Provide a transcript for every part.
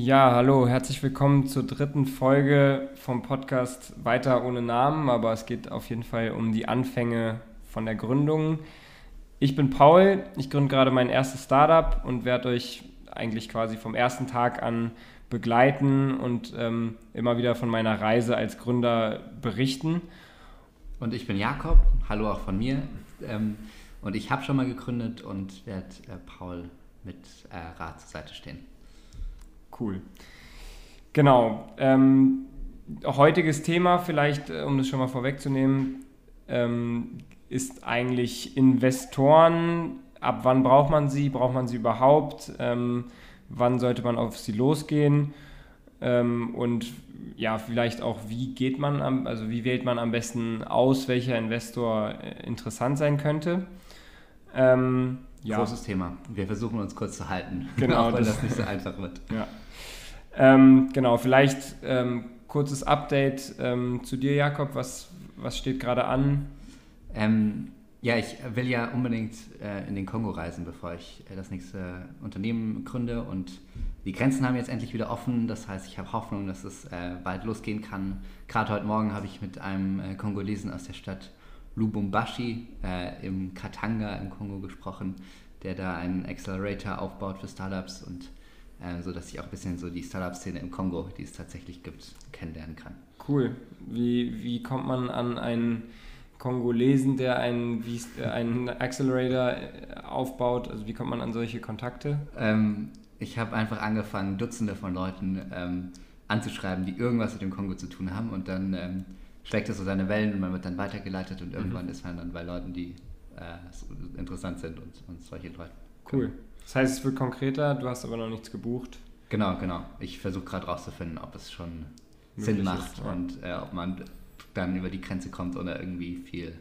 Ja, hallo, herzlich willkommen zur dritten Folge vom Podcast Weiter ohne Namen, aber es geht auf jeden Fall um die Anfänge von der Gründung. Ich bin Paul, ich gründe gerade mein erstes Startup und werde euch eigentlich quasi vom ersten Tag an begleiten und ähm, immer wieder von meiner Reise als Gründer berichten. Und ich bin Jakob, hallo auch von mir. Ähm, und ich habe schon mal gegründet und werde äh, Paul mit äh, Rat zur Seite stehen. Cool. Genau. Ähm, heutiges Thema, vielleicht, äh, um das schon mal vorwegzunehmen, ähm, ist eigentlich Investoren. Ab wann braucht man sie? Braucht man sie überhaupt? Ähm, wann sollte man auf sie losgehen? Ähm, und ja, vielleicht auch, wie geht man, am, also wie wählt man am besten aus, welcher Investor äh, interessant sein könnte? Ähm, ja. Großes Thema. Wir versuchen uns kurz zu halten, genau, auch wenn das, das nicht so einfach wird. Ja. Ähm, genau, vielleicht ähm, kurzes Update ähm, zu dir, Jakob. Was, was steht gerade an? Ähm, ja, ich will ja unbedingt äh, in den Kongo reisen, bevor ich äh, das nächste Unternehmen gründe. Und die Grenzen haben jetzt endlich wieder offen. Das heißt, ich habe Hoffnung, dass es äh, bald losgehen kann. Gerade heute Morgen habe ich mit einem äh, Kongolesen aus der Stadt Lubumbashi äh, im Katanga im Kongo gesprochen, der da einen Accelerator aufbaut für Startups und äh, so dass ich auch ein bisschen so die Startup-Szene im Kongo, die es tatsächlich gibt, kennenlernen kann. Cool. Wie, wie kommt man an einen Kongolesen, der einen, äh, einen Accelerator äh, aufbaut? Also wie kommt man an solche Kontakte? Ähm, ich habe einfach angefangen, Dutzende von Leuten ähm, anzuschreiben, die irgendwas mit dem Kongo zu tun haben und dann ähm, schlägt es so seine Wellen und man wird dann weitergeleitet und irgendwann mhm. ist man dann bei Leuten, die äh, interessant sind und, und solche Leute. Cool. Das heißt, es wird konkreter, du hast aber noch nichts gebucht. Genau, genau. Ich versuche gerade rauszufinden, ob es schon Sinn macht ist, ja. und äh, ob man dann über die Grenze kommt, ohne irgendwie viel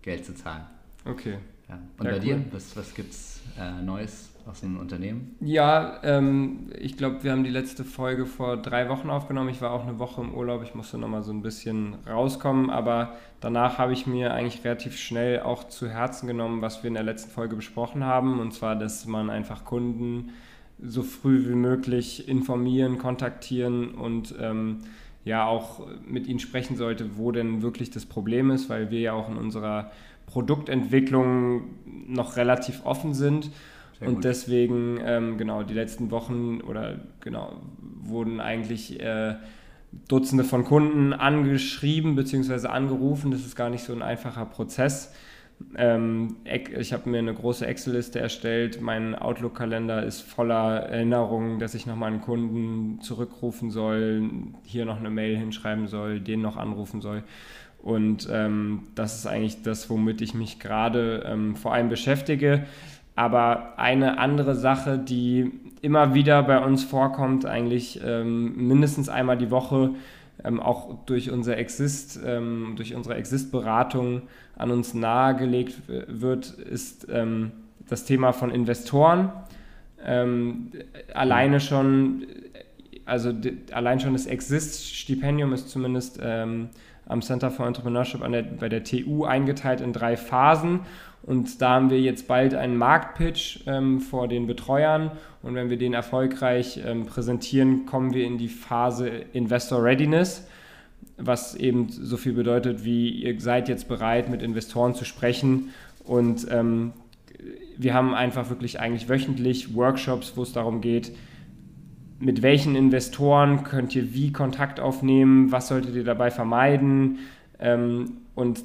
Geld zu zahlen. Okay. Ja. Und ja, bei cool. dir, was, was gibt es äh, Neues? Aus dem Unternehmen? Ja, ähm, ich glaube, wir haben die letzte Folge vor drei Wochen aufgenommen. Ich war auch eine Woche im Urlaub. Ich musste nochmal so ein bisschen rauskommen. Aber danach habe ich mir eigentlich relativ schnell auch zu Herzen genommen, was wir in der letzten Folge besprochen haben. Und zwar, dass man einfach Kunden so früh wie möglich informieren, kontaktieren und ähm, ja auch mit ihnen sprechen sollte, wo denn wirklich das Problem ist, weil wir ja auch in unserer Produktentwicklung noch relativ offen sind sehr und gut. deswegen, ähm, genau, die letzten Wochen oder genau, wurden eigentlich äh, Dutzende von Kunden angeschrieben bzw. angerufen. Das ist gar nicht so ein einfacher Prozess. Ähm, ich habe mir eine große Excel-Liste erstellt. Mein Outlook-Kalender ist voller Erinnerungen, dass ich nochmal einen Kunden zurückrufen soll, hier noch eine Mail hinschreiben soll, den noch anrufen soll. Und ähm, das ist eigentlich das, womit ich mich gerade ähm, vor allem beschäftige. Aber eine andere Sache, die immer wieder bei uns vorkommt, eigentlich ähm, mindestens einmal die Woche, ähm, auch durch unser Exist, ähm, durch unsere Exist-Beratung an uns nahegelegt wird, ist ähm, das Thema von Investoren. Ähm, alleine schon, also allein schon das Exist-Stipendium ist zumindest ähm, am Center for Entrepreneurship der, bei der TU eingeteilt in drei Phasen. Und da haben wir jetzt bald einen Marktpitch ähm, vor den Betreuern. Und wenn wir den erfolgreich ähm, präsentieren, kommen wir in die Phase Investor Readiness, was eben so viel bedeutet, wie ihr seid jetzt bereit, mit Investoren zu sprechen. Und ähm, wir haben einfach wirklich eigentlich wöchentlich Workshops, wo es darum geht, mit welchen Investoren könnt ihr wie Kontakt aufnehmen, was solltet ihr dabei vermeiden. Ähm, und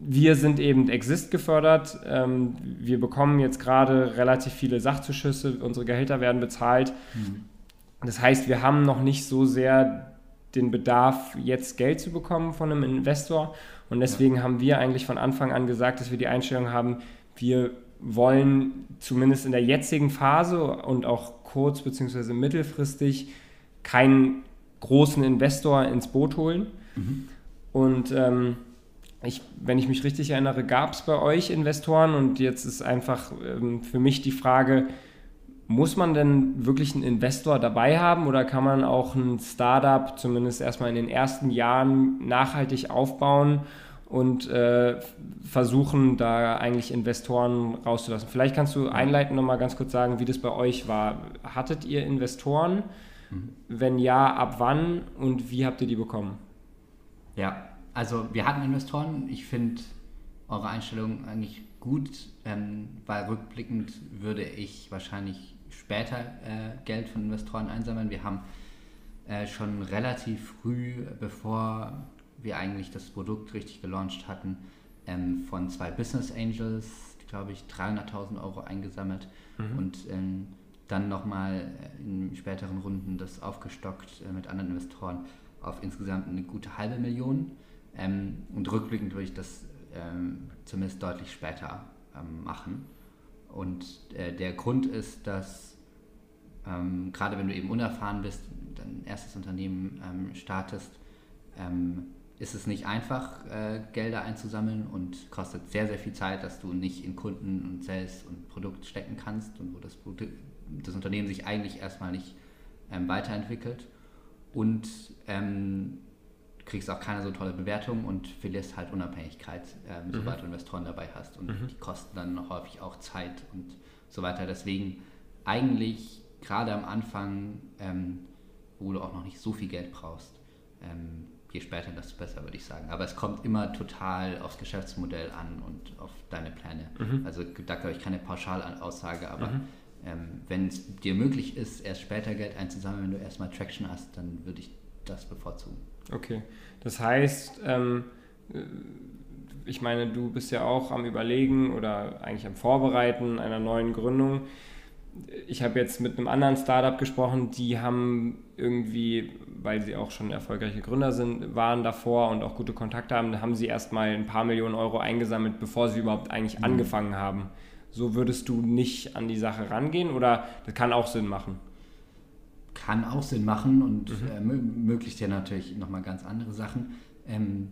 wir sind eben Exist gefördert. Ähm, wir bekommen jetzt gerade relativ viele Sachzuschüsse, unsere Gehälter werden bezahlt. Mhm. Das heißt, wir haben noch nicht so sehr den Bedarf, jetzt Geld zu bekommen von einem Investor. Und deswegen ja. haben wir eigentlich von Anfang an gesagt, dass wir die Einstellung haben, wir wollen zumindest in der jetzigen Phase und auch kurz- bzw. mittelfristig keinen großen Investor ins Boot holen. Mhm. Und ähm, ich, wenn ich mich richtig erinnere, gab es bei euch Investoren und jetzt ist einfach ähm, für mich die Frage, muss man denn wirklich einen Investor dabei haben oder kann man auch ein Startup zumindest erstmal in den ersten Jahren nachhaltig aufbauen und äh, versuchen, da eigentlich Investoren rauszulassen? Vielleicht kannst du einleitend nochmal ganz kurz sagen, wie das bei euch war. Hattet ihr Investoren? Mhm. Wenn ja, ab wann und wie habt ihr die bekommen? Ja, also wir hatten Investoren. Ich finde eure Einstellung eigentlich gut, ähm, weil rückblickend würde ich wahrscheinlich später äh, Geld von Investoren einsammeln. Wir haben äh, schon relativ früh, bevor wir eigentlich das Produkt richtig gelauncht hatten, ähm, von zwei Business Angels, glaube ich, 300.000 Euro eingesammelt mhm. und ähm, dann nochmal in späteren Runden das aufgestockt äh, mit anderen Investoren auf insgesamt eine gute halbe Million. Ähm, und rückblickend würde ich das ähm, zumindest deutlich später ähm, machen. Und äh, der Grund ist, dass ähm, gerade wenn du eben unerfahren bist, dein erstes Unternehmen startest, ähm, ist es nicht einfach, äh, Gelder einzusammeln und kostet sehr, sehr viel Zeit, dass du nicht in Kunden und Sales und Produkt stecken kannst und wo das, das Unternehmen sich eigentlich erstmal nicht ähm, weiterentwickelt. Und ähm, kriegst auch keine so tolle Bewertung und verlierst halt Unabhängigkeit, ähm, mhm. sobald du Investoren dabei hast. Und mhm. die kosten dann häufig auch Zeit und so weiter. Deswegen eigentlich gerade am Anfang, ähm, wo du auch noch nicht so viel Geld brauchst, ähm, je später, desto besser, würde ich sagen. Aber es kommt immer total aufs Geschäftsmodell an und auf deine Pläne. Mhm. Also da glaube ich keine Pauschalaussage, aber mhm. ähm, wenn es dir möglich ist, erst später Geld einzusammeln, wenn du erstmal Traction hast, dann würde ich das bevorzugen. Okay, das heißt, ähm, äh, ich meine, du bist ja auch am Überlegen oder eigentlich am Vorbereiten einer neuen Gründung ich habe jetzt mit einem anderen Startup gesprochen, die haben irgendwie, weil sie auch schon erfolgreiche Gründer sind, waren davor und auch gute Kontakte haben, haben sie erstmal ein paar Millionen Euro eingesammelt, bevor sie überhaupt eigentlich mhm. angefangen haben. So würdest du nicht an die Sache rangehen oder das kann auch Sinn machen? Kann auch Sinn machen und mhm. äh, möglichst ja natürlich nochmal ganz andere Sachen. Ähm,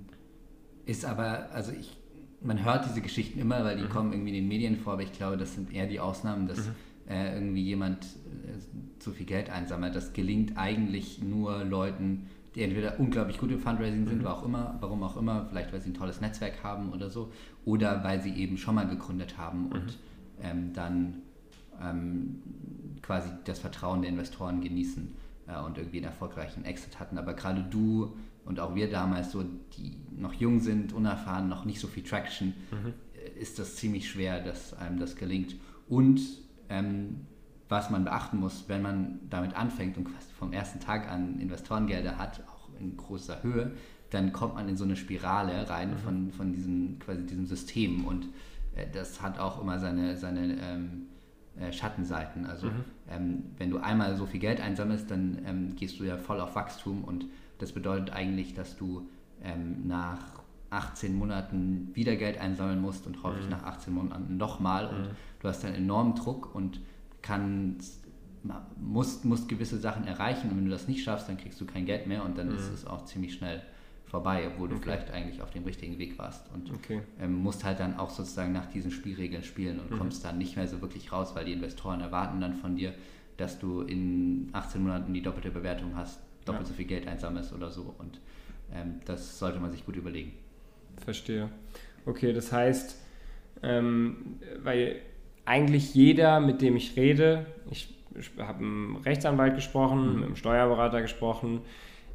ist aber, also ich, man hört diese Geschichten immer, weil die mhm. kommen irgendwie in den Medien vor, aber ich glaube, das sind eher die Ausnahmen, dass mhm äh, irgendwie jemand äh, zu viel Geld einsammelt. Das gelingt eigentlich nur Leuten, die entweder unglaublich gut im Fundraising sind, mhm. auch immer, warum auch immer, vielleicht weil sie ein tolles Netzwerk haben oder so, oder weil sie eben schon mal gegründet haben mhm. und ähm, dann ähm, quasi das Vertrauen der Investoren genießen äh, und irgendwie einen erfolgreichen Exit hatten. Aber gerade du und auch wir damals, so die noch jung sind, unerfahren, noch nicht so viel Traction, mhm. Äh, ist das ziemlich schwer, dass einem das gelingt. Und ähm, was man beachten muss, wenn man damit anfängt und quasi vom ersten Tag an Investorengelder hat, auch in großer Höhe, dann kommt man in so eine Spirale rein mhm. von, von diesem, quasi diesem System und äh, das hat auch immer seine, seine ähm, äh, Schattenseiten. Also mhm. ähm, wenn du einmal so viel Geld einsammelst, dann ähm, gehst du ja voll auf Wachstum und das bedeutet eigentlich, dass du ähm, nach 18 Monaten wieder Geld einsammeln musst und häufig mhm. nach 18 Monaten nochmal und mhm du hast einen enormen Druck und kannst, musst, musst gewisse Sachen erreichen und wenn du das nicht schaffst, dann kriegst du kein Geld mehr und dann mhm. ist es auch ziemlich schnell vorbei, obwohl du okay. vielleicht eigentlich auf dem richtigen Weg warst und okay. ähm, musst halt dann auch sozusagen nach diesen Spielregeln spielen und mhm. kommst dann nicht mehr so wirklich raus, weil die Investoren erwarten dann von dir, dass du in 18 Monaten die doppelte Bewertung hast, doppelt ja. so viel Geld einsammelst oder so und ähm, das sollte man sich gut überlegen. Verstehe. Okay, das heißt, ähm, weil eigentlich jeder, mit dem ich rede, ich, ich habe mit einem Rechtsanwalt gesprochen, mhm. mit einem Steuerberater gesprochen,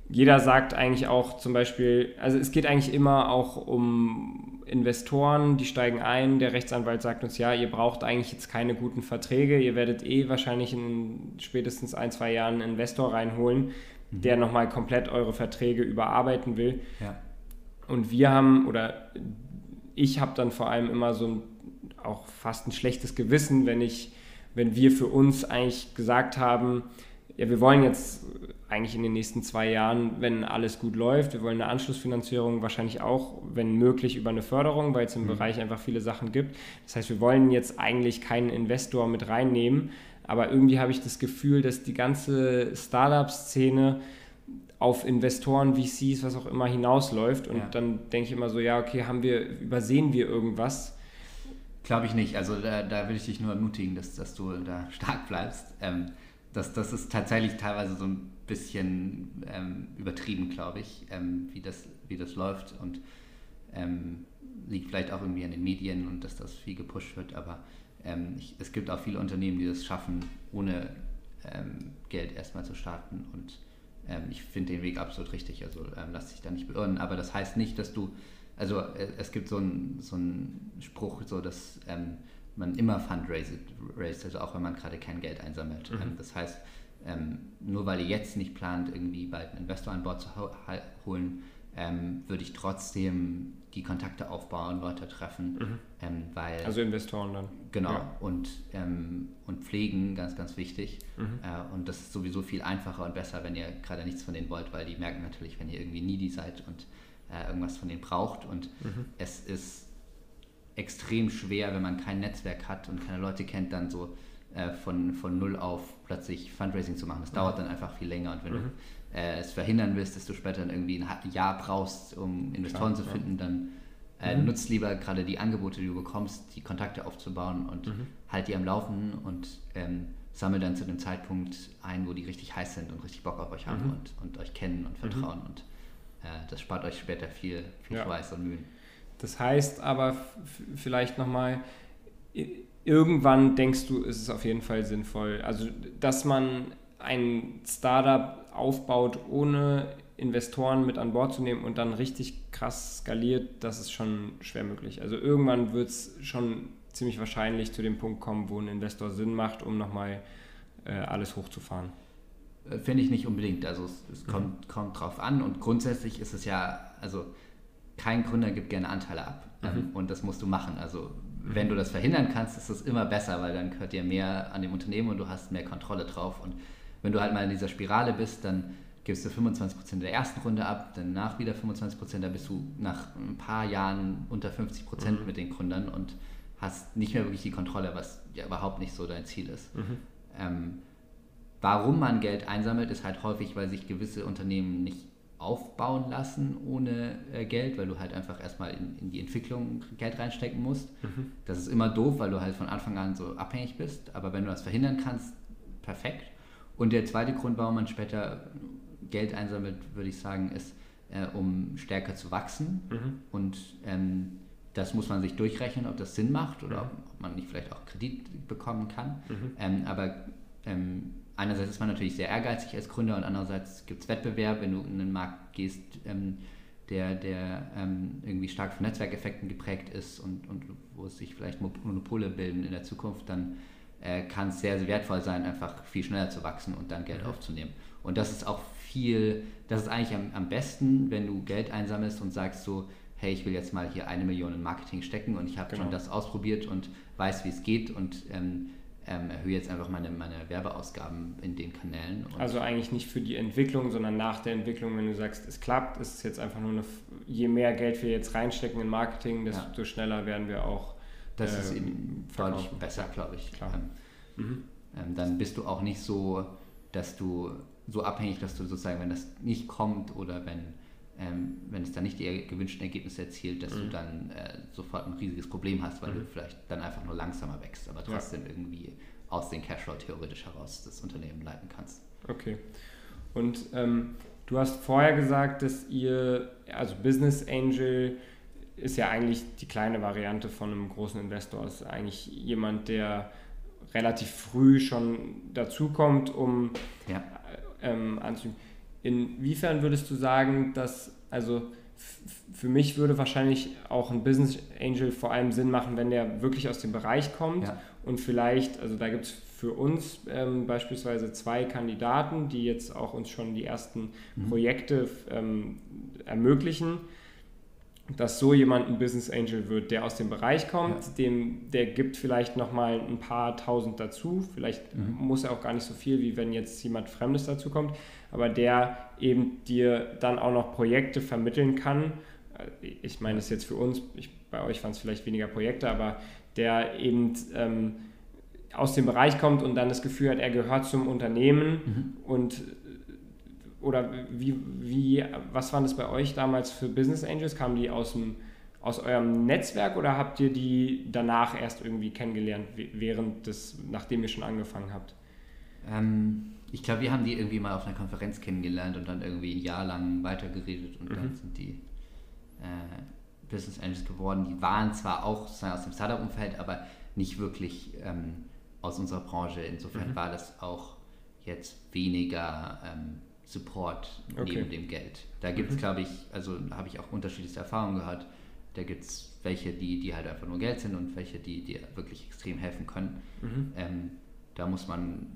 jeder sagt eigentlich auch zum Beispiel, also es geht eigentlich immer auch um Investoren, die steigen ein. Der Rechtsanwalt sagt uns, ja, ihr braucht eigentlich jetzt keine guten Verträge, ihr werdet eh wahrscheinlich in spätestens ein, zwei Jahren einen Investor reinholen, mhm. der nochmal komplett eure Verträge überarbeiten will. Ja. Und wir haben, oder ich habe dann vor allem immer so ein auch fast ein schlechtes Gewissen, wenn ich, wenn wir für uns eigentlich gesagt haben, ja, wir wollen jetzt eigentlich in den nächsten zwei Jahren, wenn alles gut läuft, wir wollen eine Anschlussfinanzierung, wahrscheinlich auch, wenn möglich, über eine Förderung, weil es im mhm. Bereich einfach viele Sachen gibt. Das heißt, wir wollen jetzt eigentlich keinen Investor mit reinnehmen, aber irgendwie habe ich das Gefühl, dass die ganze Startup-Szene auf Investoren, VCs, was auch immer hinausläuft und ja. dann denke ich immer so, ja, okay, haben wir, übersehen wir irgendwas? Glaube ich nicht. Also da, da, will ich dich nur ermutigen, dass, dass du da stark bleibst. Ähm, das, das ist tatsächlich teilweise so ein bisschen ähm, übertrieben, glaube ich, ähm, wie, das, wie das läuft. Und ähm, liegt vielleicht auch irgendwie an den Medien und dass das viel gepusht wird. Aber ähm, ich, es gibt auch viele Unternehmen, die das schaffen, ohne ähm, Geld erstmal zu starten. Und ähm, ich finde den Weg absolut richtig. Also ähm, lass dich da nicht beirren. Aber das heißt nicht, dass du, also äh, es gibt so einen so Spruch, so dass ähm, man immer fundraised, also auch wenn man gerade kein Geld einsammelt. Mhm. Ähm, das heißt, ähm, nur weil ihr jetzt nicht plant, irgendwie bald einen Investor an Bord zu holen, ähm, würde ich trotzdem die Kontakte aufbauen, Leute treffen. Mhm. Ähm, weil, also Investoren dann. Genau, ja. und, ähm, und pflegen, ganz, ganz wichtig. Mhm. Äh, und das ist sowieso viel einfacher und besser, wenn ihr gerade nichts von denen wollt, weil die merken natürlich, wenn ihr irgendwie needy seid und äh, irgendwas von denen braucht. Und mhm. es ist extrem schwer, wenn man kein Netzwerk hat und keine Leute kennt, dann so äh, von, von null auf plötzlich Fundraising zu machen. Das mhm. dauert dann einfach viel länger. Und wenn mhm. du äh, es verhindern willst, dass du später dann irgendwie ein Jahr brauchst, um Investoren Klar, zu finden, ja. dann äh, mhm. nutzt lieber gerade die Angebote, die du bekommst, die Kontakte aufzubauen und mhm. halt die am Laufen und ähm, sammel dann zu dem Zeitpunkt ein, wo die richtig heiß sind und richtig Bock auf euch haben mhm. und, und euch kennen und vertrauen. Und äh, das spart euch später viel, viel ja. Schweiß und Mühen. Das heißt aber vielleicht nochmal, irgendwann denkst du, ist es auf jeden Fall sinnvoll. Also, dass man ein Startup aufbaut, ohne Investoren mit an Bord zu nehmen und dann richtig krass skaliert, das ist schon schwer möglich. Also irgendwann wird es schon ziemlich wahrscheinlich zu dem Punkt kommen, wo ein Investor Sinn macht, um nochmal äh, alles hochzufahren. Äh, finde ich nicht unbedingt. Also es, es mhm. kommt, kommt drauf an und grundsätzlich ist es ja, also kein Gründer gibt gerne Anteile ab ähm, mhm. und das musst du machen. Also wenn du das verhindern kannst, ist es immer besser, weil dann gehört dir mehr an dem Unternehmen und du hast mehr Kontrolle drauf. Und wenn du halt mal in dieser Spirale bist, dann gibst du 25% der ersten Runde ab, danach wieder 25%, da bist du nach ein paar Jahren unter 50% mhm. mit den Gründern und hast nicht mehr wirklich die Kontrolle, was ja überhaupt nicht so dein Ziel ist. Mhm. Ähm, warum man Geld einsammelt, ist halt häufig, weil sich gewisse Unternehmen nicht aufbauen lassen ohne äh, Geld, weil du halt einfach erstmal in, in, die Entwicklung Geld reinstecken musst. Mhm. Das ist immer doof, weil du halt von Anfang an so abhängig bist. Aber wenn du das verhindern kannst, perfekt. Und der zweite Grund, warum man später Geld einsammelt, würde ich sagen, ist, äh, um stärker zu wachsen. Mhm. Und ähm, das muss man sich durchrechnen, ob das Sinn macht oder mhm. ob man nicht vielleicht auch Kredit bekommen kann. Mhm. Ähm, aber ähm, einerseits ist man natürlich sehr ehrgeizig als Gründer und andererseits gibt es Wettbewerb, wenn du in einen Markt gehst, ähm, der, der ähm, irgendwie stark von Netzwerkeffekten geprägt ist und, und wo sich vielleicht Monopole bilden in der Zukunft, dann äh, kann es sehr, sehr wertvoll sein, einfach viel schneller zu wachsen und dann Geld mhm. aufzunehmen. Und das ist auch viel, das ist eigentlich am, am besten, wenn du Geld einsammelst und sagst so, hey, ich will jetzt mal hier eine Million in Marketing stecken und ich habe genau. schon das ausprobiert und weiß, wie es geht und ähm, ähm, erhöhe jetzt einfach meine, meine Werbeausgaben in den Kanälen. also eigentlich nicht für die Entwicklung, sondern nach der Entwicklung, wenn du sagst, es klappt, ist es jetzt einfach nur eine, je mehr Geld wir jetzt reinstecken in Marketing, desto ja. schneller werden wir auch. Das ist eben deutlich besser, glaube ich. Ähm, mhm. ähm, dann bist du auch nicht so, dass du so abhängig, dass du sozusagen, wenn das nicht kommt oder wenn ähm, wenn es dann nicht die gewünschten Ergebnisse erzielt, dass mhm. du dann äh, sofort ein riesiges Problem hast, weil mhm. du vielleicht dann einfach nur langsamer wächst, aber trotzdem ja. irgendwie aus den Cashflow theoretisch heraus das Unternehmen leiten kannst. Okay. Und ähm, du hast vorher gesagt, dass ihr, also Business Angel ist ja eigentlich die kleine Variante von einem großen Investor, ist eigentlich jemand, der relativ früh schon dazukommt, um ja. ähm, anzunehmen Inwiefern würdest du sagen, dass, also für mich würde wahrscheinlich auch ein Business Angel vor allem Sinn machen, wenn der wirklich aus dem Bereich kommt ja. und vielleicht, also da gibt es für uns ähm, beispielsweise zwei Kandidaten, die jetzt auch uns schon die ersten mhm. Projekte ähm, ermöglichen dass so jemand ein Business Angel wird, der aus dem Bereich kommt, ja. dem, der gibt vielleicht nochmal ein paar tausend dazu, vielleicht mhm. muss er auch gar nicht so viel, wie wenn jetzt jemand Fremdes dazu kommt, aber der eben dir dann auch noch Projekte vermitteln kann. Ich meine, das ist jetzt für uns, ich, bei euch waren es vielleicht weniger Projekte, aber der eben ähm, aus dem Bereich kommt und dann das Gefühl hat, er gehört zum Unternehmen mhm. und oder wie, wie, was waren das bei euch damals für Business Angels? Kamen die aus, dem, aus eurem Netzwerk oder habt ihr die danach erst irgendwie kennengelernt, während des, nachdem ihr schon angefangen habt? Ähm, ich glaube, wir haben die irgendwie mal auf einer Konferenz kennengelernt und dann irgendwie ein Jahr lang weitergeredet und mhm. dann sind die äh, Business Angels geworden. Die waren zwar auch aus dem Startup-Umfeld, aber nicht wirklich ähm, aus unserer Branche. Insofern mhm. war das auch jetzt weniger ähm, Support Okay. neben dem Geld. Da gibt es, glaube ich, also habe ich auch unterschiedlichste Erfahrungen gehört. Da gibt es welche, die, die halt einfach nur Geld sind und welche, die dir wirklich extrem helfen können. Mhm. Ähm, da muss man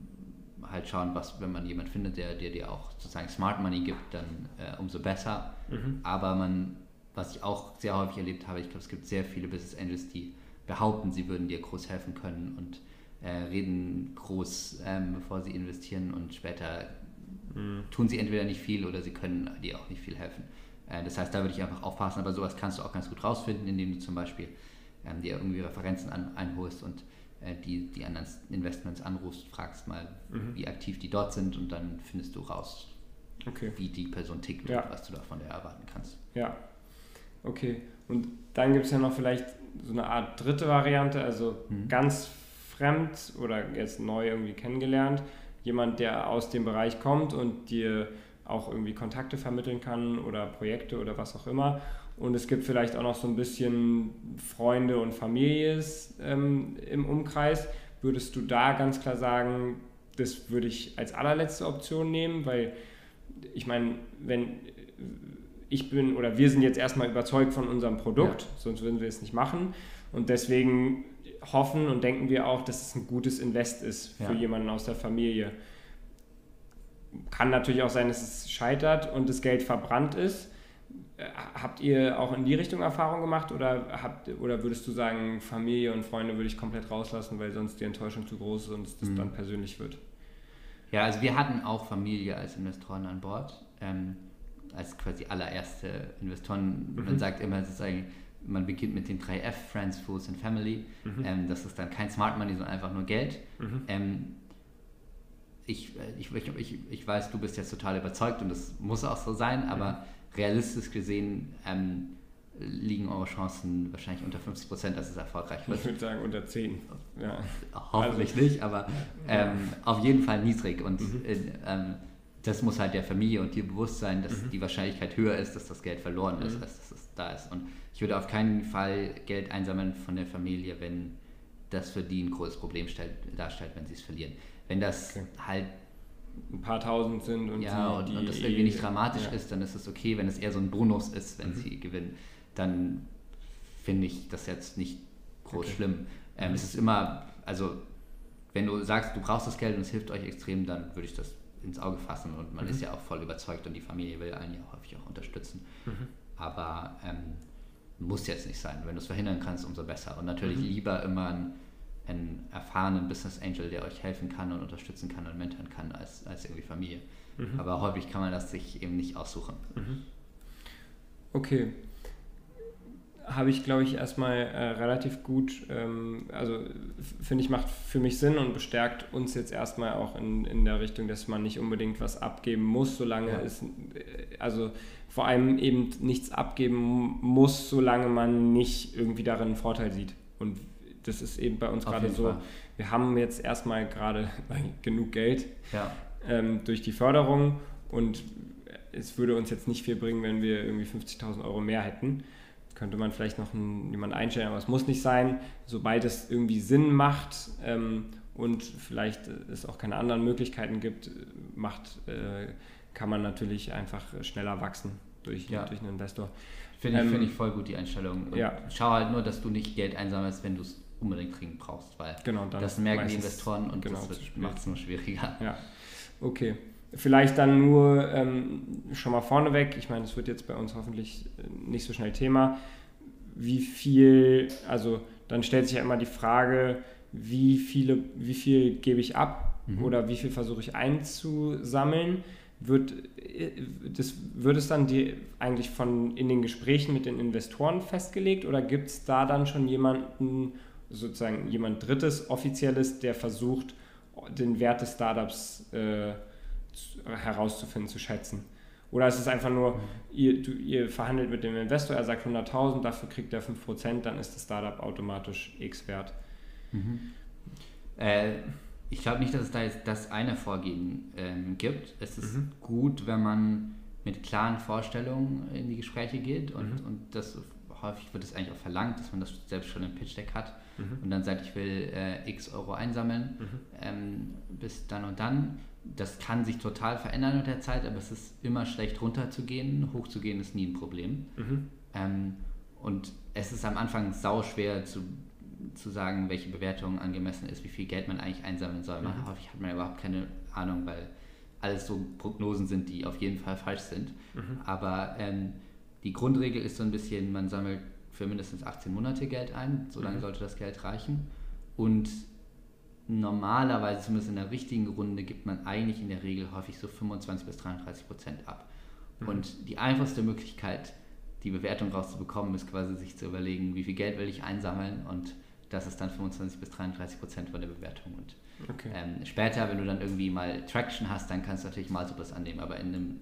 halt schauen, was, wenn man jemanden findet, der, der dir auch sozusagen Smart Money gibt, dann äh, umso besser. Mhm. Aber man, was ich auch sehr häufig erlebt habe, ich glaube, es gibt sehr viele Business Angels, die behaupten, sie würden dir groß helfen können und äh, reden groß, ähm, bevor sie investieren und später Mhm. Tun sie entweder nicht viel oder sie können dir auch nicht viel helfen. Äh, das heißt, da würde ich einfach aufpassen, aber sowas kannst du auch ganz gut rausfinden, indem du zum Beispiel ähm, dir irgendwie Referenzen an, einholst und äh, die, die anderen Investments anrufst, fragst mal, Mhm. wie aktiv die dort sind und dann findest du raus, Okay. wie die Person tickt Ja. und was du davon der erwarten kannst. Ja, okay. Und dann gibt es ja noch vielleicht so eine Art dritte Variante, also Mhm. ganz fremd oder jetzt neu irgendwie kennengelernt. Jemand, der aus dem Bereich kommt und dir auch irgendwie Kontakte vermitteln kann oder Projekte oder was auch immer. Und es gibt vielleicht auch noch so ein bisschen Freunde und Familie ähm, im Umkreis. Würdest du da ganz klar sagen, das würde ich als allerletzte Option nehmen, weil ich meine, wenn ich bin oder wir sind jetzt erstmal überzeugt von unserem Produkt, Ja. sonst würden wir es nicht machen. Und deswegen hoffen und denken wir auch, dass es ein gutes Invest ist für Ja. jemanden aus der Familie. Kann natürlich auch sein, dass es scheitert und das Geld verbrannt ist. Äh, Habt ihr auch in die Richtung Erfahrung gemacht oder, habt, oder würdest du sagen, Familie und Freunde würde ich komplett rauslassen, weil sonst die Enttäuschung zu groß ist und es das Mhm. dann persönlich wird? Ja, also wir hatten auch Familie als Investoren an Bord, ähm, als quasi allererste Investoren. Man Mhm. sagt immer sozusagen, man beginnt mit den drei F, Friends, Fools and Family. Mhm. Ähm, das ist dann kein Smart Money, sondern einfach nur Geld. Mhm. Ähm, ich, äh, ich, ich, ich, ich weiß, du bist jetzt total überzeugt und das muss auch so sein, aber realistisch gesehen ähm, liegen eure Chancen wahrscheinlich unter 50 Prozent, dass es erfolgreich wird. Ich würde sagen unter 10. Ja. Hoffentlich Also- nicht, aber ähm, auf jeden Fall niedrig. Und Mhm. Das muss halt der Familie und dir bewusst sein, dass Mhm. die Wahrscheinlichkeit höher ist, dass das Geld verloren ist, Mhm. als dass es da ist. Und ich würde auf keinen Fall Geld einsammeln von der Familie, wenn das für die ein großes Problem stellt, darstellt, wenn sie es verlieren. Wenn das Okay. halt ein paar tausend sind und, ja, die, und, und das irgendwie nicht dramatisch ja. ist, dann ist es okay. Wenn es eher so ein Bonus ist, wenn Mhm. sie gewinnen, dann finde ich das jetzt nicht groß Okay. schlimm. Ähm, Mhm. Es ist immer, also wenn du sagst, du brauchst das Geld und es hilft euch extrem, dann würde ich das ins Auge fassen und man Mhm. ist ja auch voll überzeugt und die Familie will einen ja häufig auch unterstützen. Mhm. Aber ähm, muss jetzt nicht sein. Wenn du es verhindern kannst, umso besser. Und natürlich Mhm. lieber immer einen, einen erfahrenen Business Angel, der euch helfen kann und unterstützen kann und mentoren kann, als, als irgendwie Familie. Mhm. Aber häufig kann man das sich eben nicht aussuchen. Mhm. Okay. Habe ich, glaube ich, erstmal äh, relativ gut, ähm, also finde ich, macht für mich Sinn und bestärkt uns jetzt erstmal auch in, in der Richtung, dass man nicht unbedingt was abgeben muss, solange Ja. es, äh, also vor allem eben nichts abgeben muss, solange man nicht irgendwie darin einen Vorteil sieht. Und das ist eben bei uns gerade so, Fall. wir haben jetzt erstmal gerade genug Geld, Ja, ähm, durch die Förderung und es würde uns jetzt nicht viel bringen, wenn wir irgendwie 50.000 Euro mehr hätten. Könnte man vielleicht noch einen, jemanden einstellen, aber es muss nicht sein. Sobald es irgendwie Sinn macht ähm, und vielleicht es auch keine anderen Möglichkeiten gibt, macht, äh, kann man natürlich einfach schneller wachsen durch, Ja. durch einen Investor. finde ich, Ähm, find ich voll gut die Einstellung. Und ja. Schau halt nur, dass du nicht Geld einsammelst, wenn du es unbedingt dringend brauchst, weil Genau, das merken die Investoren und genau, das macht es nur schwieriger. Ja, okay. Vielleicht dann nur ähm, schon mal vorneweg, ich meine, es wird jetzt bei uns hoffentlich äh, nicht so schnell Thema, wie viel, also dann stellt sich ja immer die Frage, wie, viele, wie viel gebe ich ab Mhm. oder wie viel versuche ich einzusammeln. Wird, äh, das, wird es dann die, eigentlich von in den Gesprächen mit den Investoren festgelegt oder gibt es da dann schon jemanden, sozusagen jemand Drittes, Offizielles, der versucht, den Wert des Startups äh, herauszufinden, zu schätzen? Oder ist es einfach nur, ihr, du, ihr verhandelt mit dem Investor, er sagt 100.000, dafür kriegt er 5%, dann ist das Startup automatisch X wert. Mhm. Äh, ich glaube nicht, dass es da jetzt das eine Vorgehen ähm, gibt. Es ist Mhm. gut, wenn man mit klaren Vorstellungen in die Gespräche geht und, Mhm. und das häufig wird es eigentlich auch verlangt, dass man das selbst schon im Pitch Deck hat mhm. und dann sagt, ich will äh, x Euro einsammeln mhm. ähm, bis dann und dann. Das kann sich total verändern mit der Zeit, aber es ist immer schlecht runterzugehen. Hochzugehen ist nie ein Problem. Mhm. Ähm, und es ist am Anfang sau schwer zu, zu sagen, welche Bewertung angemessen ist, wie viel Geld man eigentlich einsammeln soll. Man, mhm. Häufig hat man überhaupt keine Ahnung, weil alles so Prognosen sind, die auf jeden Fall falsch sind. Mhm. Aber ähm, die Grundregel ist so ein bisschen, man sammelt für mindestens 18 Monate Geld ein, solange mhm. sollte das Geld reichen. Und normalerweise, zumindest in der richtigen Runde, gibt man eigentlich in der Regel häufig so 25 bis 33 Prozent ab. Mhm. Und die einfachste Möglichkeit, die Bewertung rauszubekommen, ist quasi sich zu überlegen, wie viel Geld will ich einsammeln und das ist dann 25 bis 33 Prozent von der Bewertung. Und okay. ähm, später, wenn du dann irgendwie mal Traction hast, dann kannst du natürlich mal so das annehmen, aber in einem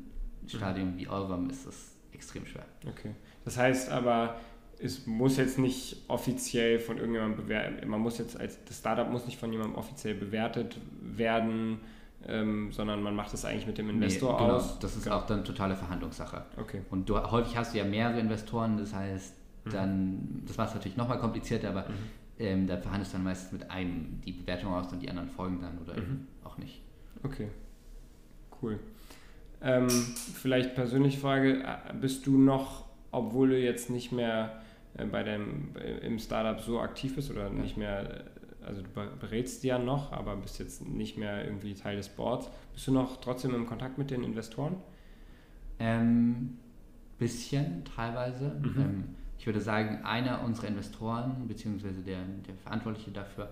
Stadium mhm. wie eurem ist das extrem schwer. Okay. Das heißt aber, es muss jetzt nicht offiziell von irgendjemandem bewertet, man muss jetzt als, das Startup muss nicht von jemandem offiziell bewertet werden, ähm, sondern man macht es eigentlich mit dem Investor nee, genau, aus. Das ist genau. auch dann totale Verhandlungssache. Okay. Und du, häufig hast du ja mehrere Investoren, das heißt, mhm. dann, das war es natürlich nochmal komplizierter, aber mhm. ähm, da verhandelst du dann meistens mit einem die Bewertung aus und die anderen folgen dann oder mhm. auch nicht. Okay, cool. Ähm, vielleicht persönliche Frage, äh, bist du noch, obwohl du jetzt nicht mehr äh, bei dem, im Startup so aktiv bist oder nicht mehr, äh, also du berätst ja noch, aber bist jetzt nicht mehr irgendwie Teil des Boards. Bist du noch trotzdem im Kontakt mit den Investoren? Ähm, bisschen, teilweise. Mhm. Ähm, ich würde sagen, einer unserer Investoren, beziehungsweise der, der Verantwortliche dafür,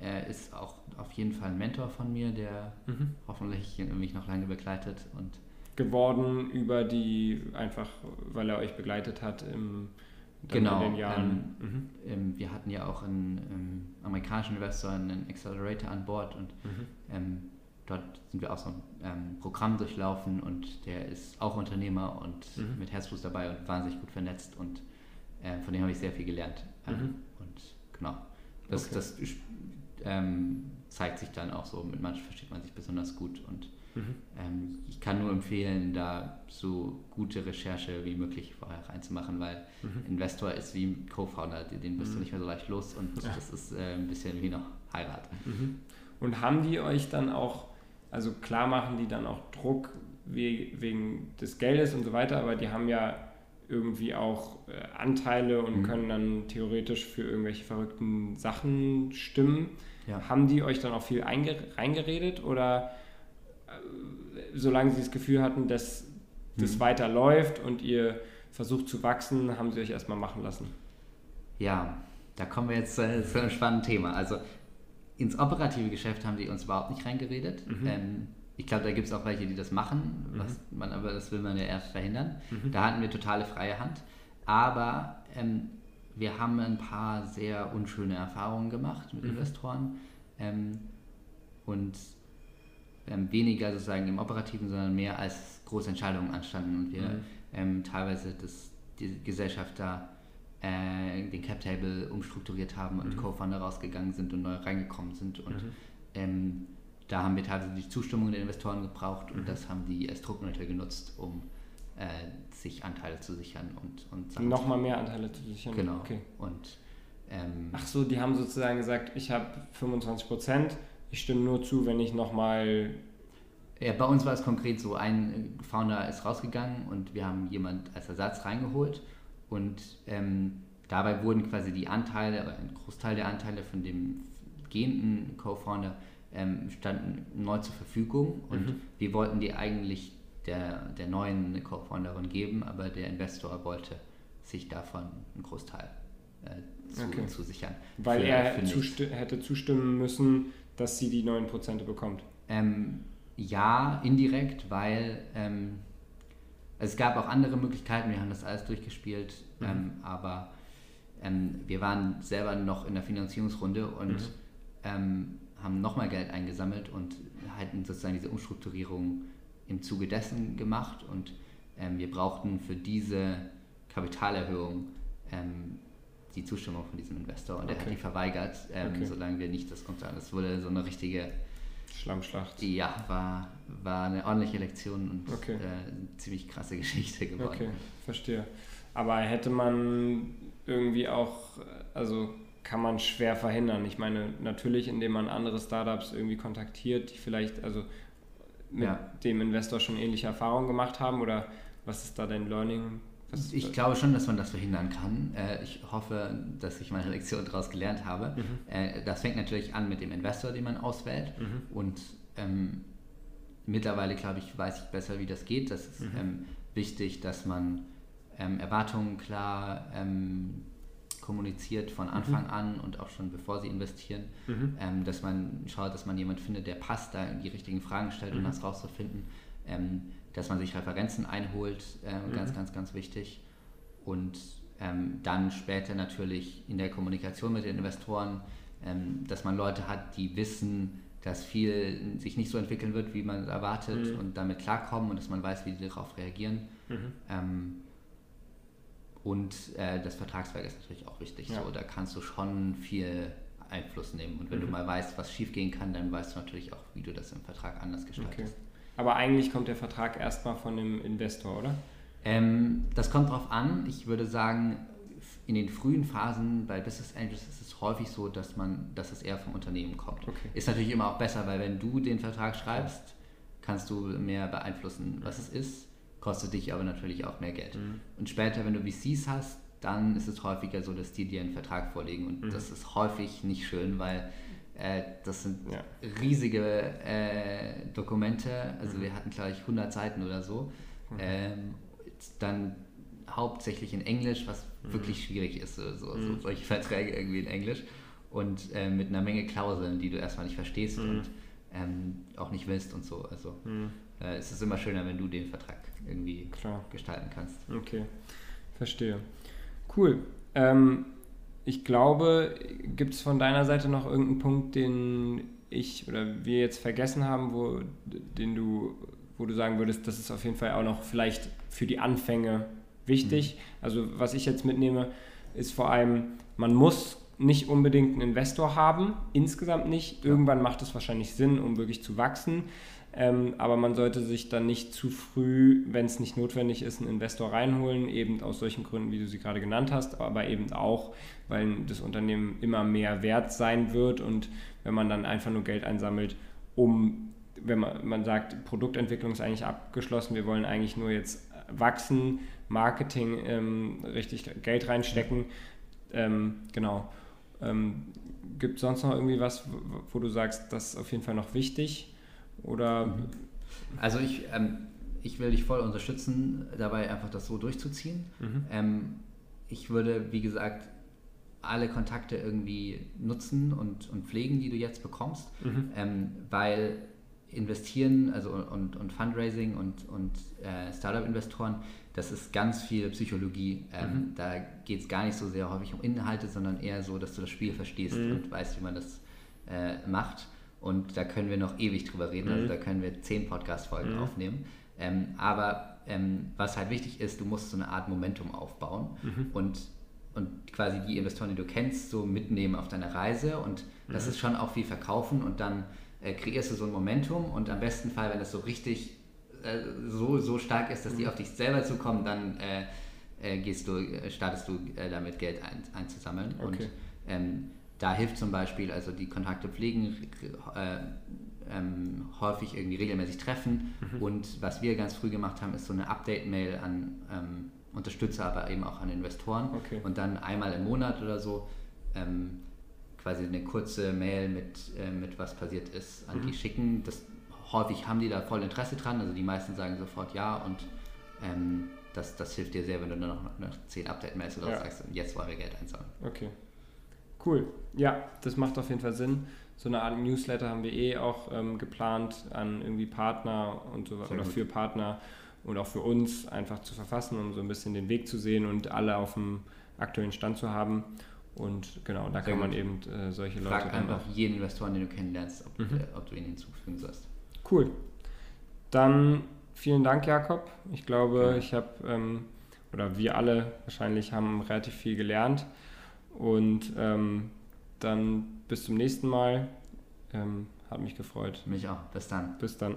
äh, ist auch auf jeden Fall ein Mentor von mir, der mhm. hoffentlich mich noch lange begleitet und geworden über die, einfach weil er euch begleitet hat im, genau, in den Jahren. Ähm, mhm. ähm, wir hatten ja auch einen ähm, amerikanischen Investor, einen Accelerator an Bord und mhm. Ähm, dort sind wir auch so ein ähm, Programm durchlaufen und der ist auch Unternehmer und mhm. mit Herzblut dabei und wahnsinnig gut vernetzt und äh, von dem habe ich sehr viel gelernt. Ähm, mhm. und genau, das, okay. das zeigt sich dann auch so, mit manchen versteht man sich besonders gut und Mhm. Ähm, ich kann nur empfehlen, da so gute Recherche wie möglich vorher reinzumachen, weil mhm. Investor ist wie ein Co-Founder, den wirst mhm. du nicht mehr so leicht los und ja. das ist äh, ein bisschen wie noch Heirat. Mhm. Und haben die euch dann auch, also klar machen die dann auch Druck wegen des Geldes und so weiter, aber die haben ja irgendwie auch äh, Anteile und mhm. können dann theoretisch für irgendwelche verrückten Sachen stimmen. Ja. Haben die euch dann auch viel reingeredet oder solange sie das Gefühl hatten, dass das mhm. weiter läuft und ihr versucht zu wachsen, haben sie euch erstmal machen lassen. Ja, da kommen wir jetzt äh, zu einem spannenden Thema. Also ins operative Geschäft haben sie uns überhaupt nicht reingeredet. Mhm. Ähm, ich glaube, da gibt es auch welche, die das machen, mhm. was man, aber das will man ja erst verhindern. Mhm. Da hatten wir totale freie Hand. Aber ähm, wir haben ein paar sehr unschöne Erfahrungen gemacht mit mhm. Investoren. Ähm, und ähm, weniger sozusagen im Operativen, sondern mehr als große Entscheidungen anstanden und wir mhm. ähm, teilweise das, die Gesellschaft da äh, den Cap Table umstrukturiert haben und mhm. Co-Founder rausgegangen sind und neu reingekommen sind und mhm. ähm, da haben wir teilweise die Zustimmung der Investoren gebraucht und mhm. das haben die als Druckmittel genutzt, um äh, sich Anteile zu sichern und, und nochmal mehr Anteile zu sichern. Genau. Okay. Und ähm, Ach so, die haben sozusagen gesagt, ich habe 25 Prozent ich stimme nur zu, wenn ich nochmal. Ja, bei uns war es konkret so: ein Founder ist rausgegangen und wir haben jemand als Ersatz reingeholt. Und ähm, dabei wurden quasi die Anteile, ein Großteil der Anteile von dem gehenden Co-Founder ähm, standen neu zur Verfügung. Und mhm. wir wollten die eigentlich der, der neuen Co-Founderin geben, aber der Investor wollte sich davon einen Großteil äh, zu, okay. zu sichern. Weil er zusti hätte zustimmen müssen, dass sie die 9% bekommt? Ähm, ja, indirekt, weil ähm, es gab auch andere Möglichkeiten, wir haben das alles durchgespielt, mhm. ähm, aber ähm, wir waren selber noch in der Finanzierungsrunde und mhm. Ähm, haben nochmal Geld eingesammelt und hatten sozusagen diese Umstrukturierung im Zuge dessen gemacht und ähm, wir brauchten für diese Kapitalerhöhung die Zustimmung von diesem Investor und okay. er hat die verweigert, ähm, okay. solange wir nicht das Konto Das wurde so eine richtige Schlammschlacht. Ja, war, war eine ordentliche Lektion und okay. äh, eine ziemlich krasse Geschichte geworden. Okay, verstehe. Aber hätte man irgendwie auch, also kann man schwer verhindern. Ich meine, natürlich, indem man andere Startups irgendwie kontaktiert, die vielleicht also mit ja. dem Investor schon ähnliche Erfahrungen gemacht haben oder was ist da dein Learning? Was ich glaube schon, dass man das verhindern kann. Äh, ich hoffe, dass ich meine Lektion daraus gelernt habe. Mhm. Äh, das fängt natürlich an mit dem Investor, den man auswählt. Mhm. Und ähm, mittlerweile, glaube ich, weiß ich besser, wie das geht. Das ist mhm. ähm, wichtig, dass man ähm, Erwartungen klar ähm, kommuniziert von mhm. Anfang an und auch schon bevor sie investieren, mhm. ähm, dass man schaut, dass man jemanden findet, der passt, da die richtigen Fragen stellt, um mhm. das rauszufinden, ähm, dass man sich Referenzen einholt, äh, ganz, ganz, ganz wichtig. Und ähm, dann später natürlich in der Kommunikation mit den Investoren, ähm, dass man Leute hat, die wissen, dass viel sich nicht so entwickeln wird, wie man erwartet mhm. und damit klarkommen und dass man weiß, wie sie darauf reagieren. Ähm, und äh, das Vertragswerk ist natürlich auch wichtig. Ja. So, da kannst du schon viel Einfluss nehmen. Und wenn mhm. du mal weißt, was schiefgehen kann, dann weißt du natürlich auch, wie du das im Vertrag anders gestaltest. Okay. Aber eigentlich kommt der Vertrag erstmal von dem Investor, oder? Ähm, das kommt drauf an. Ich würde sagen, in den frühen Phasen bei Business Angels ist es häufig so, dass man, dass es eher vom Unternehmen kommt. Okay. Ist natürlich immer auch besser, weil wenn du den Vertrag schreibst, kannst du mehr beeinflussen, was es ist kostet dich aber natürlich auch mehr Geld. Mhm. Und später, wenn du VCs hast, dann ist es häufiger so, dass die dir einen Vertrag vorlegen. Und mhm. das ist häufig nicht schön, weil äh, das sind ja. riesige äh, Dokumente. Also mhm. wir hatten, glaube ich, 100 Seiten oder so. Mhm. Ähm, dann hauptsächlich in Englisch, was mhm. wirklich schwierig ist, so, so, so, mhm. solche Verträge irgendwie in Englisch. Und äh, mit einer Menge Klauseln, die du erstmal nicht verstehst und ähm, auch nicht willst und so. Also äh, es ist immer schöner, wenn du den Vertrag irgendwie Klar. gestalten kannst. Okay, verstehe. Cool. Ähm, ich glaube, gibt es von deiner Seite noch irgendeinen Punkt, den ich oder wir jetzt vergessen haben, wo, den du, wo du sagen würdest, das ist auf jeden Fall auch noch vielleicht für die Anfänge wichtig. Mhm. Also was ich jetzt mitnehme, ist vor allem, man muss nicht unbedingt einen Investor haben, insgesamt nicht. Irgendwann macht es wahrscheinlich Sinn, um wirklich zu wachsen. Ähm, aber man sollte sich dann nicht zu früh, wenn es nicht notwendig ist, einen Investor reinholen, eben aus solchen Gründen, wie du sie gerade genannt hast, aber eben auch, weil das Unternehmen immer mehr wert sein wird und wenn man dann einfach nur Geld einsammelt, um, wenn man, man sagt, Produktentwicklung ist eigentlich abgeschlossen, wir wollen eigentlich nur jetzt wachsen, Marketing ähm, richtig Geld reinstecken, ähm, genau. Ähm, Gibt es sonst noch irgendwie was, wo du sagst, das ist auf jeden Fall noch wichtig? Oder? Also ich, ähm, ich will dich voll unterstützen, dabei einfach das so durchzuziehen. Mhm. Ähm, ich würde, wie gesagt, alle Kontakte irgendwie nutzen und, und pflegen, die du jetzt bekommst, mhm. ähm, weil investieren, also und, und Fundraising und, und äh, Startup-Investoren, das ist ganz viel Psychologie. Ähm, mhm. Da geht es gar nicht so sehr häufig um Inhalte, sondern eher so, dass du das Spiel verstehst mhm. und weißt, wie man das äh, macht. Und da können wir noch ewig drüber reden. Also mhm. Also da können wir zehn Podcast-Folgen mhm. aufnehmen. Ähm, aber ähm, was halt wichtig ist, du musst so eine Art Momentum aufbauen mhm. und, und quasi die Investoren, die du kennst, so mitnehmen auf deiner Reise. Und das mhm. ist schon auch viel verkaufen und dann äh, kreierst du so ein Momentum und am besten Fall, wenn das so richtig äh, so, so stark ist, dass die mhm. auf dich selber zukommen, dann äh, äh gehst du, äh, startest du äh, damit Geld ein, einzusammeln. Okay. Und ähm, da hilft zum Beispiel, also die Kontakte pflegen, äh, ähm, häufig irgendwie regelmäßig treffen. Mhm. Und was wir ganz früh gemacht haben, ist so eine Update-Mail an ähm, Unterstützer, aber eben auch an Investoren. Okay. Und dann einmal im Monat oder so ähm, quasi eine kurze Mail mit, äh, mit was passiert ist, an mhm. die schicken. Das, häufig haben die da voll Interesse dran, also die meisten sagen sofort ja und ähm, das, das hilft dir sehr, wenn du nur noch, noch zehn Update-Mails oder ja. sagst, jetzt wollen wir Geld einzahlen. Okay. Cool. Ja, das macht auf jeden Fall Sinn. So eine Art Newsletter haben wir eh auch ähm, geplant an irgendwie Partner und so weiter oder für Partner und auch für uns einfach zu verfassen, um so ein bisschen den Weg zu sehen und alle auf dem aktuellen Stand zu haben. Und genau, da Sehr kann man eben äh, solche Leute. Frag einfach jeden Investoren, den du kennenlernst, ob, mhm. äh, ob du ihn hinzufügen sollst. Cool. Dann vielen Dank, Jakob. Ich glaube, ja. ich habe, ähm, oder wir alle wahrscheinlich haben relativ viel gelernt. Und ähm, dann bis zum nächsten Mal. Ähm, hat mich gefreut. Mich auch. Bis dann. Bis dann.